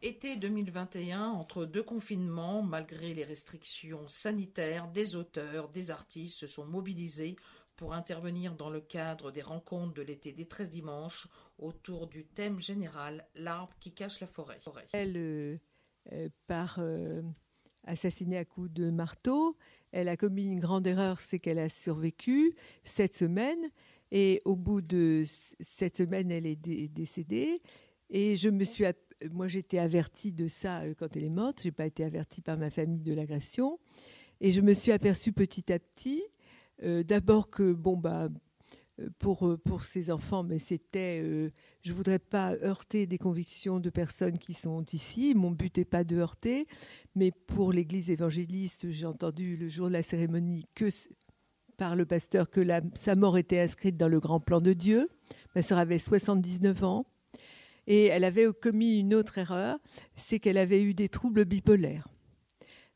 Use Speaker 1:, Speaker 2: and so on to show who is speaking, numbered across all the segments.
Speaker 1: Été 2021, entre deux confinements, malgré les restrictions sanitaires, des auteurs, des artistes se sont mobilisés pour intervenir dans le cadre des rencontres de l'été des 13 dimanches autour du thème général L'arbre qui cache la forêt.
Speaker 2: Elle, euh, euh, par euh, assassiné à coups de marteau, elle a commis une grande erreur, c'est qu'elle a survécu cette semaine et au bout de cette semaine, elle est décédée. Et je me suis moi, j'étais avertie de ça euh, quand elle est morte. J'ai pas été avertie par ma famille de l'agression. Et je me suis aperçue petit à petit, euh, d'abord que, bon, bah, euh, pour, pour ces enfants, mais c'était, euh, je voudrais pas heurter des convictions de personnes qui sont ici. Mon but n'est pas de heurter, mais pour l'Église évangéliste, j'ai entendu le jour de la cérémonie que par le pasteur que sa mort était inscrite dans le grand plan de Dieu. Ma sœur avait 79 ans. Et elle avait commis une autre erreur, c'est qu'elle avait eu des troubles bipolaires.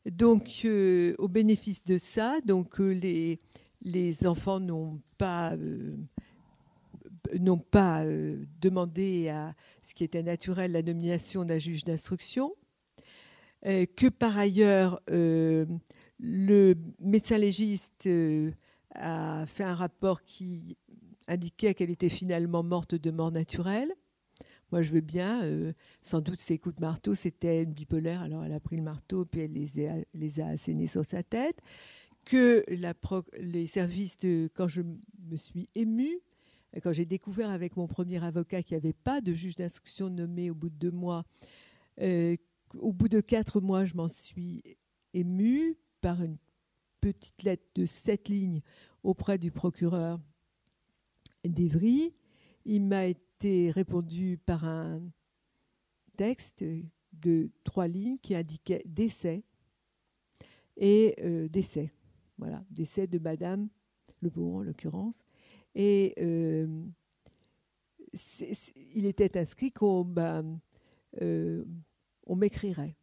Speaker 2: Donc, euh, au bénéfice de ça, donc euh, les, les enfants n'ont pas, euh, n'ont pas demandé à ce qui était naturel la nomination d'un juge d'instruction, que par ailleurs le médecin légiste a fait un rapport qui indiquait qu'elle était finalement morte de mort naturelle moi, je veux bien. Euh, sans doute, ses coups de marteau, c'était une bipolaire. Alors, elle a pris le marteau, puis elle les a, les a assénés sur sa tête. Que les services, de, quand je me suis émue, quand j'ai découvert avec mon premier avocat qu'il n'y avait pas de juge d'instruction nommé au bout de deux mois, euh, au bout de quatre mois, je m'en suis émue par une petite lettre de sept lignes auprès du procureur d'Evry. Il m'a été répondu par un texte de trois lignes qui indiquait décès et euh, décès. Voilà, décès de Madame Lebon en l'occurrence. Et euh, il était inscrit qu'on bah, euh, m'écrirait.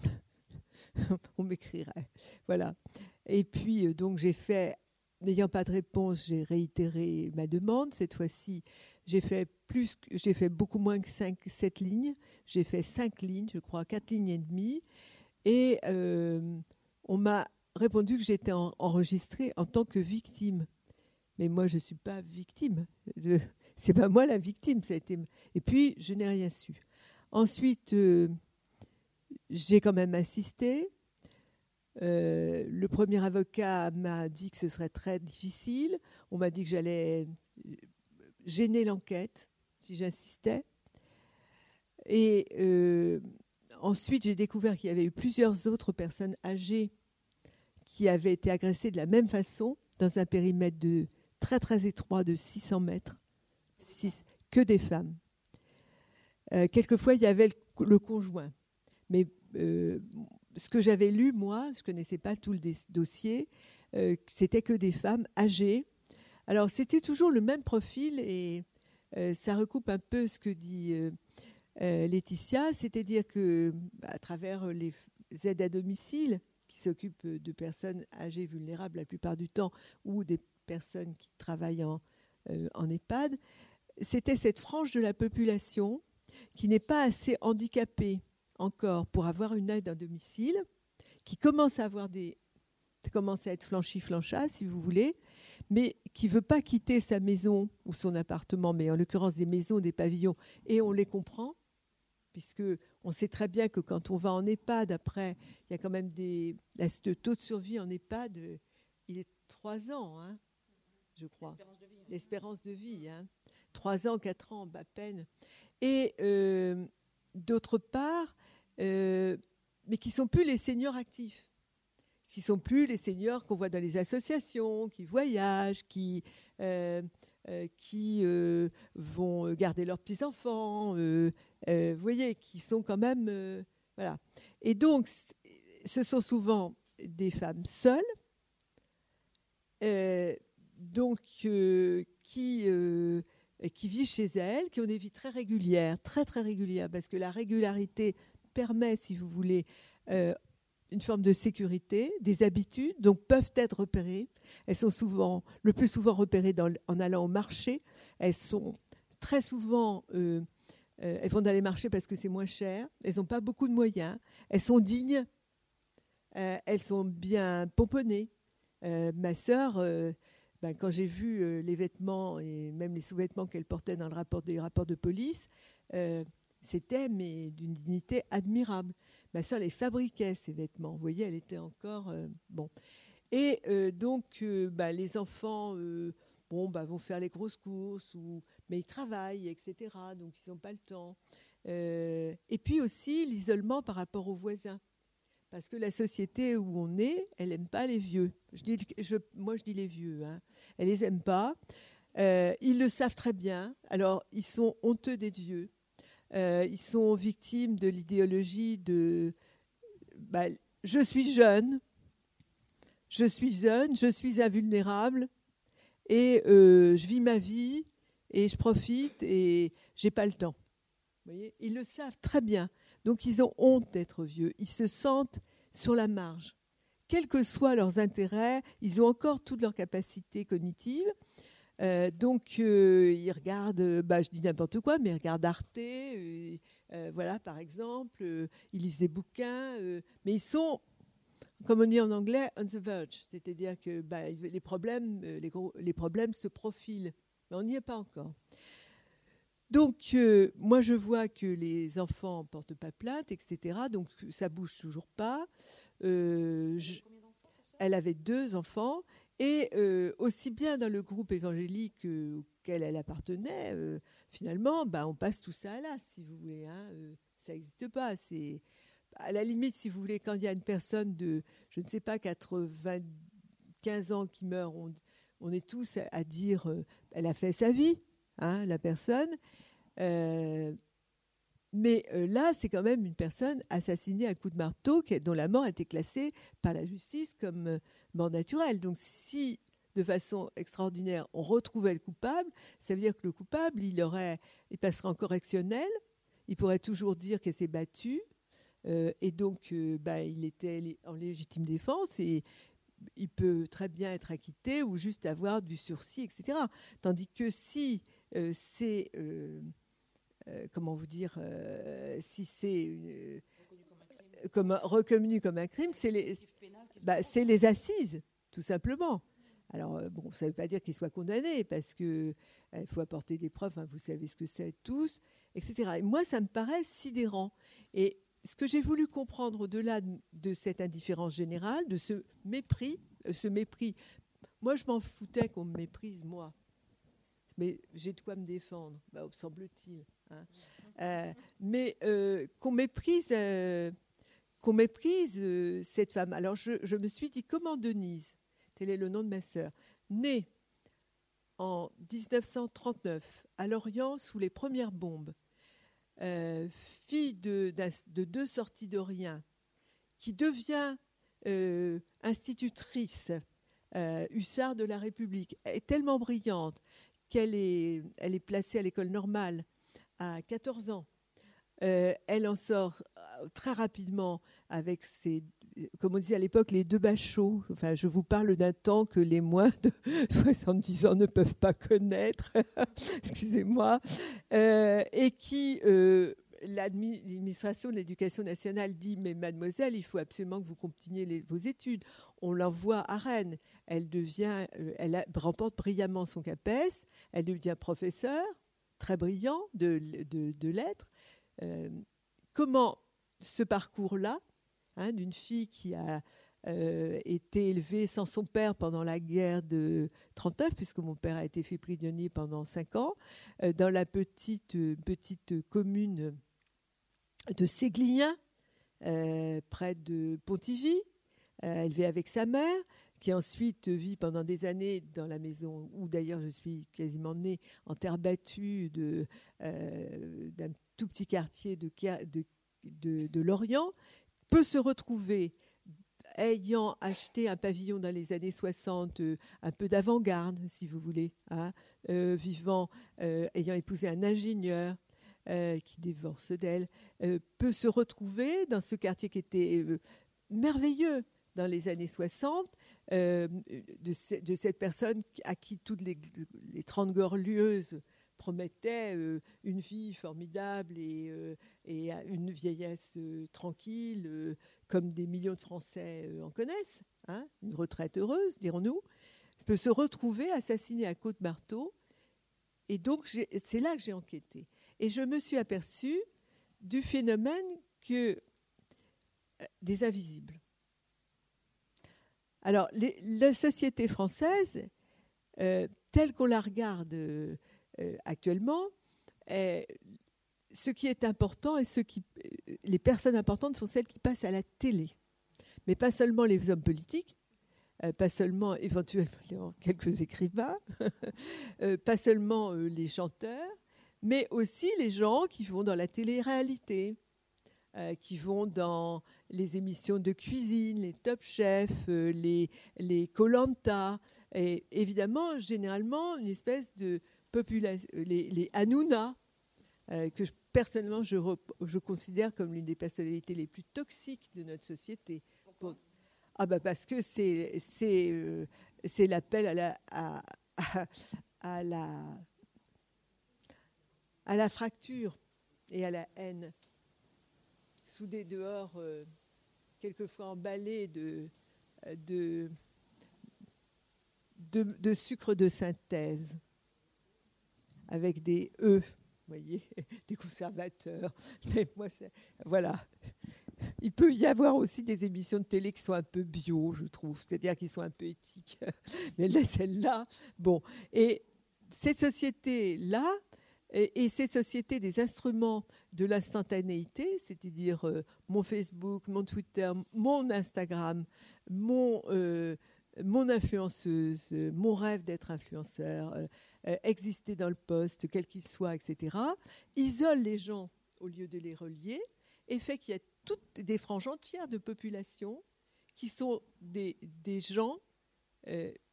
Speaker 2: on m'écrirait. Voilà. Et puis, donc, j'ai fait, n'ayant pas de réponse, j'ai réitéré ma demande. Cette fois-ci, j'ai fait beaucoup moins que 5, 7 lignes. J'ai fait 5 lignes, je crois, 4 lignes et demie. Et euh, on m'a répondu que j'étais enregistrée en tant que victime. Mais moi, je ne suis pas victime. C'est pas moi la victime. Ça a été... Et puis, je n'ai rien su. Ensuite, euh, j'ai quand même assisté. Euh, le premier avocat m'a dit que ce serait très difficile. On m'a dit que j'allais gêner l'enquête si j'insistais. Et euh, ensuite, j'ai découvert qu'il y avait eu plusieurs autres personnes âgées qui avaient été agressées de la même façon, dans un périmètre de très très étroit de 600 mètres, que des femmes. Euh, quelquefois, il y avait le, conjoint. Mais euh, ce que j'avais lu, moi, je ne connaissais pas tout le dossier, c'était que des femmes âgées alors, c'était toujours le même profil et euh, ça recoupe un peu ce que dit euh, euh, Laetitia, c'est-à-dire que à travers les aides à domicile qui s'occupent de personnes âgées vulnérables la plupart du temps ou des personnes qui travaillent en, en EHPAD, c'était cette frange de la population qui n'est pas assez handicapée encore pour avoir une aide à domicile, qui commence à avoir des commence à être flanchi flancha si vous voulez, mais qui veut pas quitter sa maison ou son appartement, mais en l'occurrence des maisons, des pavillons, et on les comprend, puisque on sait très bien que quand on va en EHPAD, après, il y a quand même des... Le taux de survie en EHPAD, il est trois ans, hein, je crois. L'espérance de vie. Hein. Trois ans, quatre ans, à peine. Et euh, d'autre part, euh, mais qui sont plus les seniors actifs qui sont plus les seniors qu'on voit dans les associations, qui voyagent, qui, euh, euh, qui euh, vont garder leurs petits-enfants, vous voyez, qui sont quand même... voilà. Et donc, ce sont souvent des femmes seules, donc qui, qui vivent chez elles, qui ont des vies très régulières, très très régulières, parce que la régularité permet, si vous voulez, une forme de sécurité, des habitudes, donc peuvent être repérées. Elles sont souvent, le plus souvent repérées en allant au marché. Elles sont très souvent euh, elles vont dans les marchés parce que c'est moins cher. Elles n'ont pas beaucoup de moyens. Elles sont dignes. elles sont bien pomponnées. ma sœur, ben, quand j'ai vu les vêtements et même les sous-vêtements qu'elle portait dans le rapport rapports de police, c'était mais d'une dignité admirable. Ma soeur les fabriquait ces vêtements. Vous voyez, elle était encore bon. Et donc, bah, les enfants bon, bah, vont faire les grosses courses, ou, mais ils travaillent, etc. Donc ils n'ont pas le temps. Euh, et puis aussi l'isolement par rapport aux voisins. Parce que la société où on est, elle n'aime pas les vieux. Je dis, moi, je dis les vieux. Hein. Elle les aime pas. Euh, ils le savent très bien. Alors, ils sont honteux des vieux. Euh, ils sont victimes de l'idéologie de bah, je suis jeune, je suis jeune, je suis invulnérable, et euh, je vis ma vie et je profite et j'ai pas le temps. Ils le savent très bien. Donc ils ont honte d'être vieux. Ils se sentent sur la marge. Quels que soient leurs intérêts, ils ont encore toutes leurs capacités cognitives. Euh, donc euh, ils regardent, bah, je dis n'importe quoi, mais ils regardent Arte, voilà par exemple, ils lisent des bouquins, mais ils sont comme on dit en anglais, on the verge, c'est-à-dire que bah, les, problèmes, euh, les, problèmes se profilent, mais on n'y est pas encore. Donc, euh, moi, je vois que les enfants ne portent pas plainte, etc. Donc, ça bouge toujours pas. Euh, elle avait deux enfants. Et aussi bien dans le groupe évangélique auquel elle appartenait, finalement, bah, on passe tout ça à l'as, si vous voulez. Hein. ça n'existe pas. À la limite, si vous voulez, quand il y a une personne de, je ne sais pas, 95 ans qui meurt, on, est tous à, dire, euh, elle a fait sa vie, hein, la personne. Euh, mais euh, là, c'est quand même une personne assassinée à coup de marteau, dont la mort a été classée par la justice comme mort naturelle. Donc, si de façon extraordinaire, on retrouvait le coupable, ça veut dire que le coupable, il aurait, passerait en correctionnel, il pourrait toujours dire qu'elle s'est battue, euh, et donc, euh, bah, il était en légitime défense et il peut très bien être acquitté ou juste avoir du sursis, etc. Tandis que si euh, c'est, comment vous dire, si c'est comme reconnu comme un crime, c'est les, bah, c'est les assises, tout simplement. Alors, bon, ça ne veut pas dire qu'il soit condamné, parce qu'il il faut apporter des preuves, hein, vous savez ce que c'est tous, etc. Et moi, ça me paraît sidérant. Et ce que j'ai voulu comprendre au-delà de, cette indifférence générale, de ce mépris, euh, ce mépris, moi je m'en foutais qu'on me méprise, moi. Mais j'ai de quoi me défendre, bah, semble-t-il. Euh, mais euh, qu'on méprise, méprise cette femme. Alors je, me suis dit, comment Denise, tel est le nom de ma sœur, née en 1939 à Lorient sous les premières bombes, euh, fille de, deux sorties de rien, qui devient euh, institutrice euh, hussard de la République, est tellement brillante qu'elle est, elle est placée à l'école normale à 14 ans. elle en sort très rapidement avec ses comme on disait à l'époque, les deux bachots. Enfin, je vous parle d'un temps que les moins de 70 ans ne peuvent pas connaître, excusez-moi, euh, et qui, euh, l'administration de l'éducation nationale dit, mais mademoiselle, il faut absolument que vous continuiez vos études. On l'envoie à Rennes. Elle devient, euh, elle remporte brillamment son CAPES, elle devient professeur, très brillant de, de lettres. comment ce parcours-là Hein, d'une fille qui a euh, été élevée sans son père pendant la guerre de 39, puisque mon père a été fait prisonnier pendant cinq ans, euh, dans la petite, petite commune de Séglien, euh, près de Pontivy, élevée avec sa mère, qui ensuite vit pendant des années dans la maison où d'ailleurs je suis quasiment née, en terre battue d'un tout petit quartier de, Lorient, peut se retrouver ayant acheté un pavillon dans les années 60, euh, un peu d'avant-garde, si vous voulez, hein, euh, vivant, euh, ayant épousé un ingénieur qui divorce d'elle, peut se retrouver dans ce quartier qui était merveilleux dans les années 60, de, cette personne à qui toutes les, les 30 gorlieuses promettait une vie formidable et, et une vieillesse tranquille, comme des millions de Français en connaissent, hein, une retraite heureuse, dirons-nous, peut se retrouver assassiné à Côte-Marteau. Et donc, c'est là que j'ai enquêté. Et je me suis aperçue du phénomène que des invisibles. Alors, la société française, euh, telle qu'on la regarde euh, actuellement, ce qui est important et euh, les personnes importantes sont celles qui passent à la télé. Mais pas seulement les hommes politiques, pas seulement éventuellement quelques écrivains, pas seulement les chanteurs, mais aussi les gens qui vont dans la télé-réalité, qui vont dans les émissions de cuisine, les Top Chefs, euh, les, les Colanta, et évidemment, généralement, une espèce de population, euh, les, les Hanouna, euh, que personnellement je, je, considère comme l'une des personnalités les plus toxiques de notre société. ah bah parce que c'est c'est c'est l'appel à la à, à, la à la fracture et à la haine sous des dehors quelquefois emballé de, de, de, sucre de synthèse, avec des E, voyez, des conservateurs. Mais moi, voilà. Il peut y avoir aussi des émissions de télé qui sont un peu bio, je trouve, c'est-à-dire qui sont un peu éthiques. Mais celle-là, bon. Et cette société-là, et, cette société des instruments de l'instantanéité, c'est-à-dire euh, mon Facebook, mon Twitter, mon Instagram, mon, euh, influenceuse, mon rêve d'être influenceur, euh, exister dans le poste, quel qu'il soit, etc., isole les gens au lieu de les relier et fait qu'il y a toutes des franges entières de population qui sont des gens.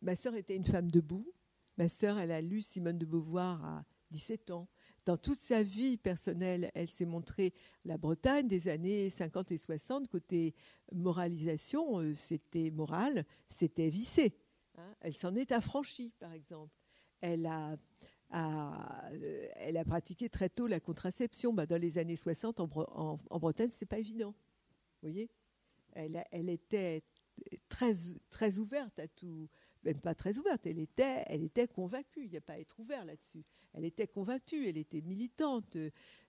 Speaker 2: ma sœur était une femme debout. Ma sœur, elle a lu Simone de Beauvoir à 17 ans. Dans toute sa vie personnelle, elle s'est montrée la Bretagne des années 50 et 60, côté moralisation, euh, c'était moral, c'était vissé. Hein. Elle s'en est affranchie, par exemple. Elle a, euh, pratiqué très tôt la contraception. Bah, dans les années 60, en, Bretagne, c'est pas évident. Vous voyez elle, elle, était très, très ouverte à tout, même pas très ouverte, elle était, elle était convaincue, il n'y a pas à être ouvert là-dessus. Elle était convaincue, elle était militante.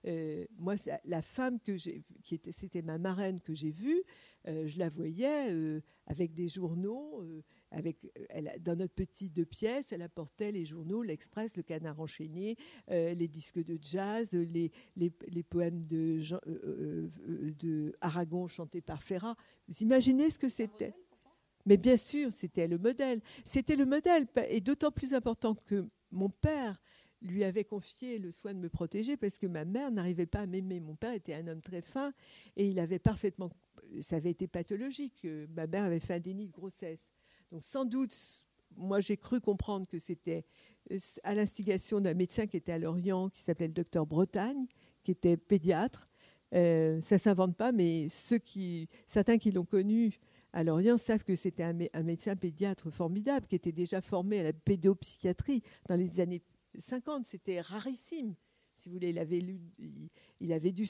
Speaker 2: Euh, moi, la femme que j'ai, qui était, c'était ma marraine que j'ai vue, euh, je la voyais euh, avec des journaux, avec, elle, dans notre petit deux pièces, elle apportait les journaux, l'Express, le Canard enchaîné, les disques de jazz, les, les, poèmes de, de Aragon chantés par Ferrat. Vous imaginez ce que c'était? Mais bien sûr, c'était le modèle. C'était le modèle, et d'autant plus important que mon père lui avait confié le soin de me protéger parce que ma mère n'arrivait pas à m'aimer. Mon père était un homme très fin et il avait parfaitement. Ça avait été pathologique. Ma mère avait fait un déni de grossesse. Donc sans doute, moi j'ai cru comprendre que c'était euh, à l'instigation d'un médecin qui était à Lorient, qui s'appelait le docteur Bretagne, qui était pédiatre. Euh, ça s'invente pas, mais ceux qui, certains qui l'ont connu à Lorient savent que c'était un, médecin pédiatre formidable, qui était déjà formé à la pédopsychiatrie dans les années 50, c'était rarissime. Si vous voulez, il avait, lu, il, avait dû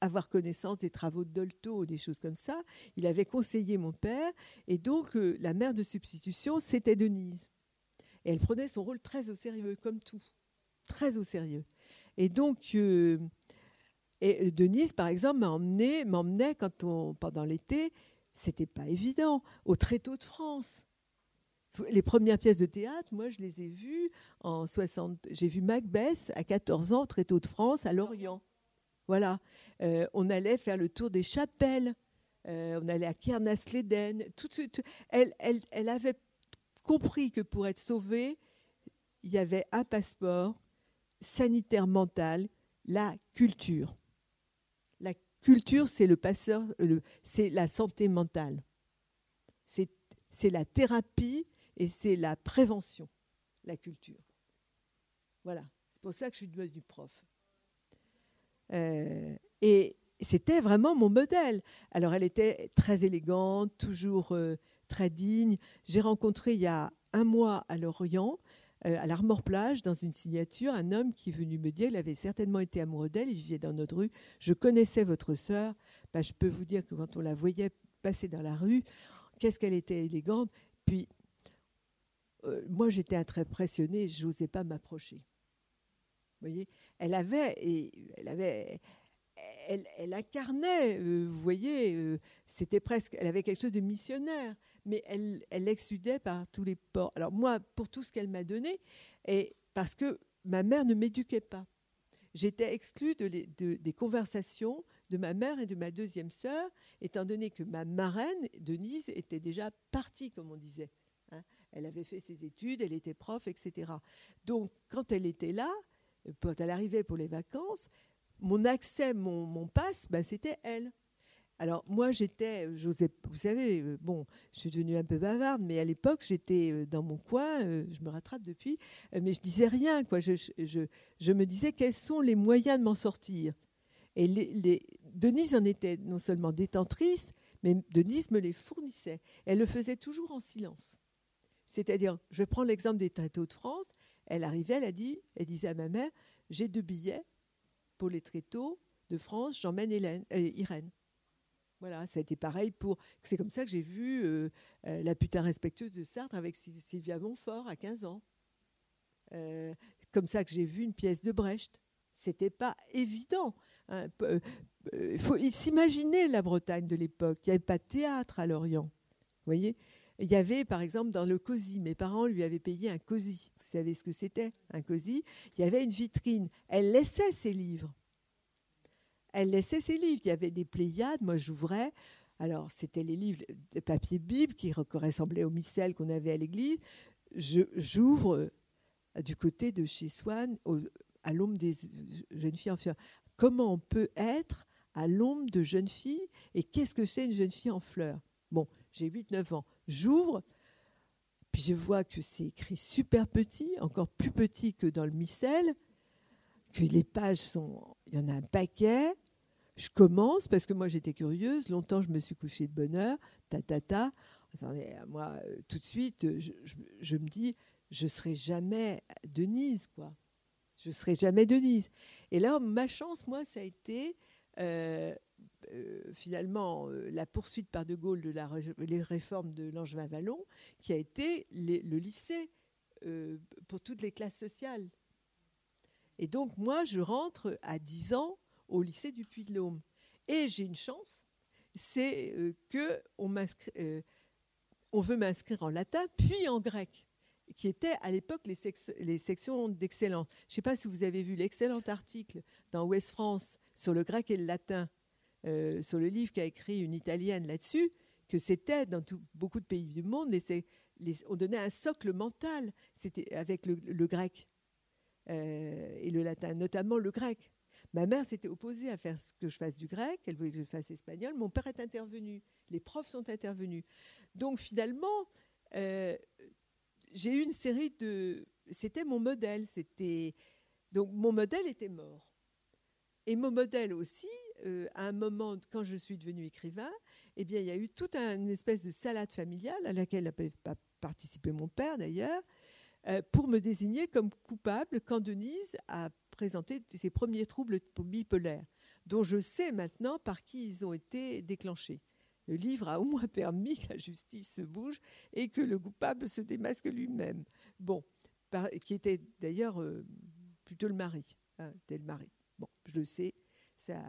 Speaker 2: avoir connaissance des travaux de Dolto, des choses comme ça. Il avait conseillé mon père. Et donc, euh, la mère de substitution, c'était Denise. Et elle prenait son rôle très au sérieux, comme tout. Très au sérieux. Et donc, euh, et euh, Denise, par exemple, m'emmenait quand on, pendant l'été, c'était pas évident, au Tréteau de France les premières pièces de théâtre, moi, je les ai vues en 60. J'ai vu Macbeth à 14 ans, très tôt de France, à Lorient. Voilà. Euh, on allait faire le tour des chapelles. Euh, on allait à Kernas-Leden. Elle avait compris que pour être sauvée, il y avait un passeport sanitaire mental, la culture. Culture, c'est le passeur, c'est la santé mentale. C'est la thérapie et c'est la prévention, la culture. Voilà, c'est pour ça que je suis devenue prof. Euh, et c'était vraiment mon modèle. Alors elle était très élégante, toujours euh, très digne. J'ai rencontré il y a un mois à Lorient à l'Armor Plage, dans une signature, un homme qui est venu me dire, il avait certainement été amoureux d'elle, il vivait dans notre rue, je connaissais votre sœur, bah, je peux vous dire que quand on la voyait passer dans la rue, qu'est-ce qu'elle était élégante. Puis, euh, moi, j'étais très impressionnée, je n'osais pas m'approcher. Vous voyez, elle avait, et elle avait, elle, incarnait, euh, vous voyez, euh, c'était presque, elle avait quelque chose de missionnaire, mais elle, elle exudait par tous les ports. Alors moi, pour tout ce qu'elle m'a donné, et parce que ma mère ne m'éduquait pas, j'étais exclue de des conversations de ma mère et de ma deuxième sœur, étant donné que ma marraine, Denise, était déjà partie, comme on disait. Hein. Elle avait fait ses études, elle était prof, etc. Donc, quand elle était là, quand elle arrivait pour les vacances, mon accès, mon, mon passe, ben, c'était elle. Alors moi j'étais, j'osais, vous savez, euh, bon, je suis devenue un peu bavarde, mais à l'époque j'étais euh, dans mon coin, euh, je me rattrape depuis, mais je disais rien, quoi. Je, me disais quels sont les moyens de m'en sortir? Et les, Denise en était non seulement détentrice, mais Denise me les fournissait. Elle le faisait toujours en silence. C'est-à-dire, je prendre l'exemple des tréteaux de France. Elle arrivait, elle a dit, elle disait à ma mère, j'ai deux billets pour les tréteaux de France, j'emmène euh, Irène. Voilà, ça a été pareil pour. C'est comme ça que j'ai vu euh, euh, La putain respectueuse de Sartre avec Sylvia Montfort à 15 ans. comme ça que j'ai vu une pièce de Brecht. C'était pas évident. Il hein, euh, faut s'imaginer la Bretagne de l'époque. Il n'y avait pas de théâtre à Lorient. Vous voyez? Il y avait, par exemple, dans le COSI, mes parents lui avaient payé un COSI. Vous savez ce que c'était, un COSI Il y avait une vitrine. Elle laissait ses livres. Elle laissait ses livres. Il y avait des Pléiades. Moi, j'ouvrais. Alors, c'était les livres de papier Bible qui ressemblaient aux missels qu'on avait à l'église. J'ouvre euh, du côté de chez Swann, à l'ombre des jeunes filles en fleurs comment on peut être à l'ombre de jeunes filles et qu'est-ce que c'est une jeune fille en fleurs? Bon, j'ai 8-9 ans, j'ouvre, puis je vois que c'est écrit super petit, encore plus petit que dans le missel, que les pages sont, il y en a un paquet. Je commence parce que moi j'étais curieuse, longtemps je me suis couchée de bonne heure, ta ta ta. Attendez, moi euh, tout de suite, je, je me dis, je serai jamais Denise, quoi je serai jamais Denise. Et là, ma chance, moi, ça a été euh, euh, finalement euh, la poursuite par De Gaulle de la, réformes de Langevin-Vallon, qui a été le lycée pour toutes les classes sociales. Et donc, moi, je rentre à 10 ans au lycée du Puy-de-Dôme. Et j'ai une chance, c'est que on, on veut m'inscrire en latin, puis en grec qui étaient à l'époque les, sections d'excellence. Je ne sais pas si vous avez vu l'excellent article dans Ouest France sur le grec et le latin, euh, sur le livre qu'a écrit une Italienne là-dessus, que c'était dans beaucoup de pays du monde, on donnait un socle mental avec le, grec euh, et le latin, notamment le grec. Ma mère s'était opposée à faire que je fasse du grec, elle voulait que je fasse espagnol. Mon père est intervenu, les profs sont intervenus. Donc finalement, euh, j'ai eu une série de. C'était mon modèle. C'était donc mon modèle était mort. Et mon modèle aussi, euh, à un moment, quand je suis devenue écrivain, eh bien, il y a eu toute une espèce de salade familiale à laquelle n'a pas participé mon père d'ailleurs, euh, pour me désigner comme coupable quand Denise a présenté ses premiers troubles bipolaires, dont je sais maintenant par qui ils ont été déclenchés le livre a au moins permis que la justice se bouge et que le coupable se démasque lui-même. Bon, qui était d'ailleurs euh, plutôt le mari, hein, le mari. Bon, je le sais, ça,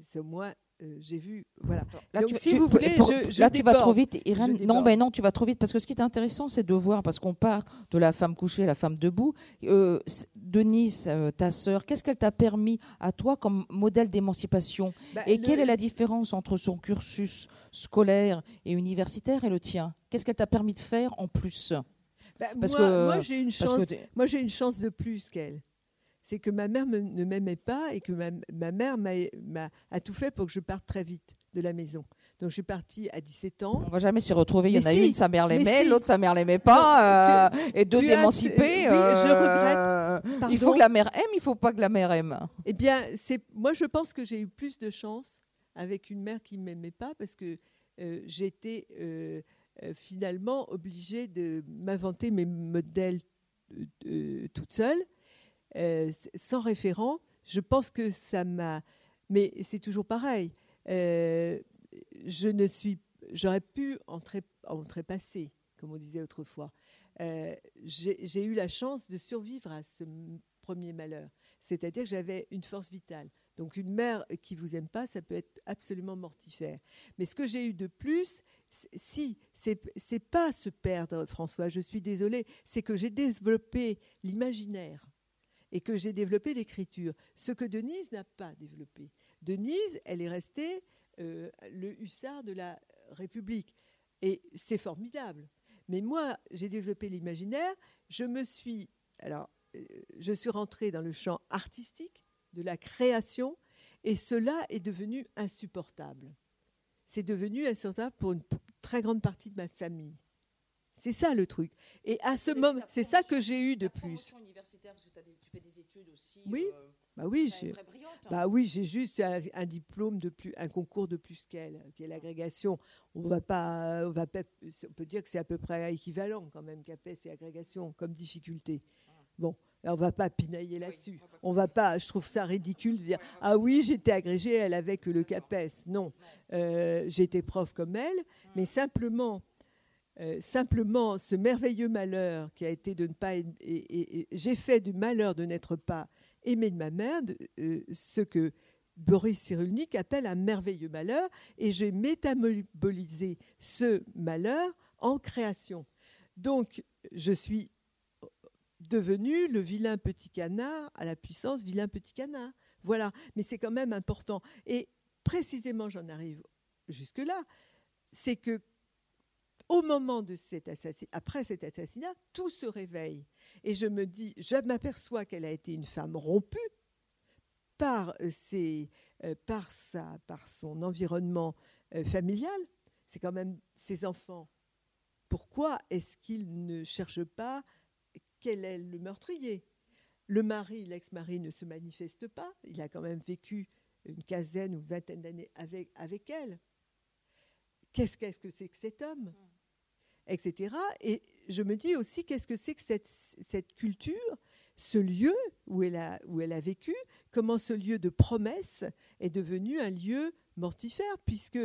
Speaker 2: c'est au moins euh, j'ai vu. Voilà.
Speaker 1: Là, Donc, si vous voulez, je, là, tu vas trop vite, Irène. Non, ben non, tu vas trop vite parce que ce qui est intéressant, c'est de voir, parce qu'on part de la femme couchée à la femme debout. Euh, Denise, euh, ta sœur, qu'est-ce qu'elle t'a permis à toi comme modèle d'émancipation? Bah, Et quelle est la différence entre son cursus scolaire et universitaire et le tien? Qu'est-ce qu'elle t'a permis de faire en plus?
Speaker 2: Bah, parce moi, que, moi j'ai une chance. Moi, j'ai une chance de plus qu'elle c'est que ma mère ne m'aimait pas et que ma, mère a, tout fait pour que je parte très vite de la maison. Donc je suis partie à 17 ans.
Speaker 1: On va jamais s'y retrouver. Il y en a une, sa mère l'aimait, l'autre sa mère l'aimait pas, euh, et deux émancipés.
Speaker 2: oui, je euh,
Speaker 1: regrette. Il faut que la mère aime, il faut pas que la mère aime.
Speaker 2: Eh bien, c'est moi je pense que j'ai eu plus de chance avec une mère qui m'aimait pas parce que euh, j'étais finalement obligée de m'inventer mes modèles toute seule, sans référent. Je pense que ça m'a. Mais c'est toujours pareil. je ne suis. J'aurais pu en, en trépasser, comme on disait autrefois. J'ai eu la chance de survivre à ce premier malheur. C'est-à-dire que j'avais une force vitale. Donc une mère qui vous aime pas, ça peut être absolument mortifère. Mais ce que j'ai eu de plus, si c'est pas se perdre, François. Je suis désolée, c'est que j'ai développé l'imaginaire et que j'ai développé l'écriture. Ce que Denise n'a pas développé. Denise, elle est restée euh, le hussard de la République et c'est formidable. Mais moi, j'ai développé l'imaginaire. Je me suis alors je suis rentrée dans le champ artistique, de la création, et cela est devenu insupportable. C'est devenu insupportable pour une très grande partie de ma famille. C'est ça le truc. Et à ce moment, c'est ça que j'ai eu de plus.
Speaker 1: universitaire, parce que tu fais des études aussi.
Speaker 2: Oui. Euh, bah oui, j'ai, hein. bah oui, j'ai juste un, diplôme de plus, un concours de plus qu'elle, qui est l'agrégation. On va pas, on va on peut dire que c'est à peu près équivalent quand même qu'APES et agrégation comme difficulté. Bon, on va pas pinailler là-dessus. On va pas. Je trouve ça ridicule de dire ah oui j'étais agrégée, elle avait que le CAPES. Non, euh, j'étais prof comme elle, mais simplement. Euh, simplement, ce merveilleux malheur qui a été de ne pas. Et, j'ai fait du malheur de n'être pas aimé de ma mère, euh, ce que Boris Cyrulnik appelle un merveilleux malheur, et j'ai métabolisé ce malheur en création. Donc, je suis devenu le vilain petit canard à la puissance vilain petit canard. Voilà, mais c'est quand même important. Et précisément, j'en arrive jusque-là, c'est que au moment de cet assassinat, après cet assassinat, tout se réveille. Et je me dis, je m'aperçois qu'elle a été une femme rompue par, euh, ses, euh, par, par son environnement euh, familial. C'est quand même ses enfants. Pourquoi est-ce qu'ils ne cherchent pas quel est le meurtrier? Le mari, l'ex-mari, ne se manifeste pas. Il a quand même vécu une quinzaine ou vingtaine d'années avec, avec elle. Qu'est-ce qu'est-ce que c'est que cet homme? Etc. Et je me dis aussi, qu'est-ce que c'est que cette, cette culture, ce lieu où elle, a, où elle a vécu, comment ce lieu de promesse est devenu un lieu mortifère, puisque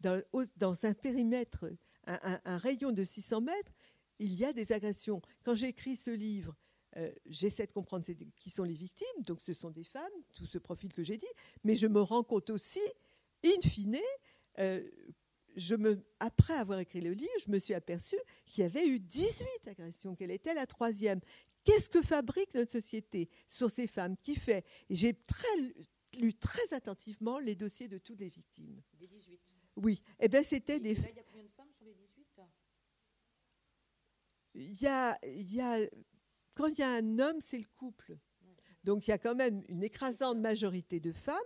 Speaker 2: dans, dans un périmètre, un, rayon de 600 mètres, il y a des agressions. Quand j'écris ce livre, euh, j'essaie de comprendre qui sont les victimes, donc ce sont des femmes, tout ce profil que j'ai dit, mais je me rends compte aussi, in fine, euh, je me, après avoir écrit le livre, je me suis aperçue qu'il y avait eu 18 agressions, qu'elle était la troisième. Qu'est-ce que fabrique notre société sur ces femmes Qui fait J'ai lu très attentivement les dossiers de toutes les victimes.
Speaker 1: Des 18
Speaker 2: Oui. Eh bien, c'était des...
Speaker 1: il y a combien de femmes sur les 18
Speaker 2: il y a, y a, quand il y a un homme, c'est le couple. Donc il y a quand même une écrasante majorité de femmes,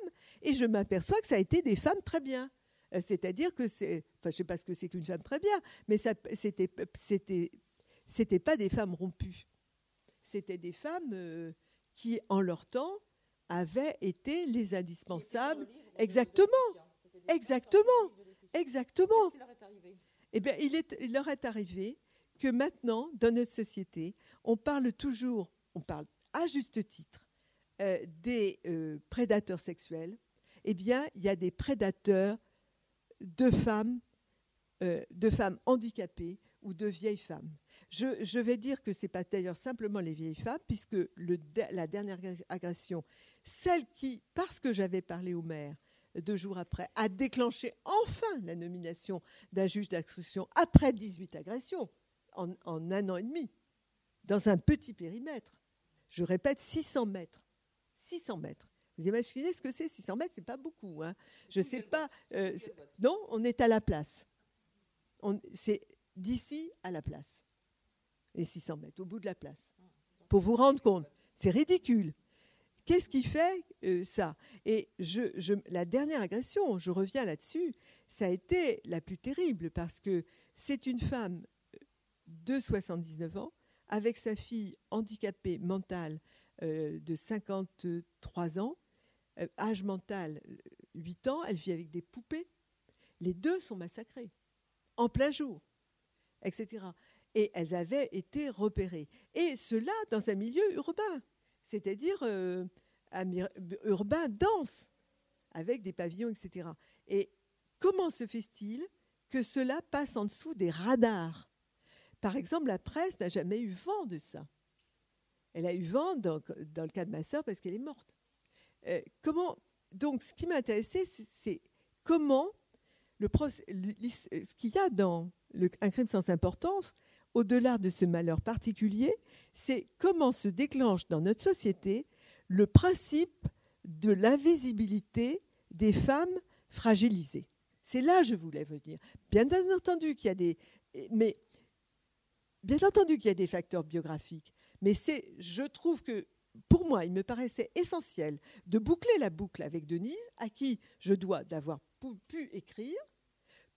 Speaker 2: et je m'aperçois que ça a été des femmes très bien. Euh, c'est-à-dire que c'est, enfin je sais pas ce que c'est qu'une femme très bien, mais ça, c'était, c'était, c'était pas des femmes rompues. C'était des femmes euh, qui, en leur temps, avaient été les indispensables. Exactement, exactement, exactement. Eh bien, il, est, il leur est arrivé que maintenant, dans notre société, on parle toujours, on parle à juste titre, euh, des euh, prédateurs sexuels. Eh bien, il y a des prédateurs de femmes, euh, de femmes handicapées ou de vieilles femmes. Je, vais dire que ce n'est pas d'ailleurs simplement les vieilles femmes, puisque la dernière agression, celle qui, parce que j'avais parlé au maire deux jours après, a déclenché enfin la nomination d'un juge d'instruction après 18 agressions, en, un an et demi, dans un petit périmètre. Je répète, 600 mètres. 600 mètres. Vous imaginez ce que c'est 600 mètres, c'est pas beaucoup. Hein. Je ne sais pas. Euh, non, on est à la place. C'est d'ici à la place. Les 600 mètres, au bout de la place. Pour vous rendre compte, c'est ridicule. Qu'est-ce qui fait euh, ça? Et je, la dernière agression, je reviens là-dessus, ça a été la plus terrible parce que c'est une femme de 79 ans, avec sa fille handicapée mentale euh, de 53 ans, euh, âge mental 8 euh, ans, elle vit avec des poupées. Les deux sont massacrés, en plein jour, etc. Et elles avaient été repérées. Et cela dans un milieu urbain, c'est-à-dire euh, urbain dense, avec des pavillons, etc. Et comment se fait-il que cela passe en dessous des radars? Par exemple, la presse n'a jamais eu vent de ça. Elle a eu vent dans, le cas de ma sœur parce qu'elle est morte. Euh, comment Donc, ce qui m'a intéressé, c'est comment le, ce qu'il y a dans un crime sans importance, au-delà de ce malheur particulier, c'est comment se déclenche dans notre société le principe de l'invisibilité des femmes fragilisées. C'est là que je voulais venir. Bien entendu qu'il y a des, mais bien entendu qu'il y a des facteurs biographiques, mais c'est, je trouve que moi, il me paraissait essentiel de boucler la boucle avec Denise, à qui je dois d'avoir pu écrire,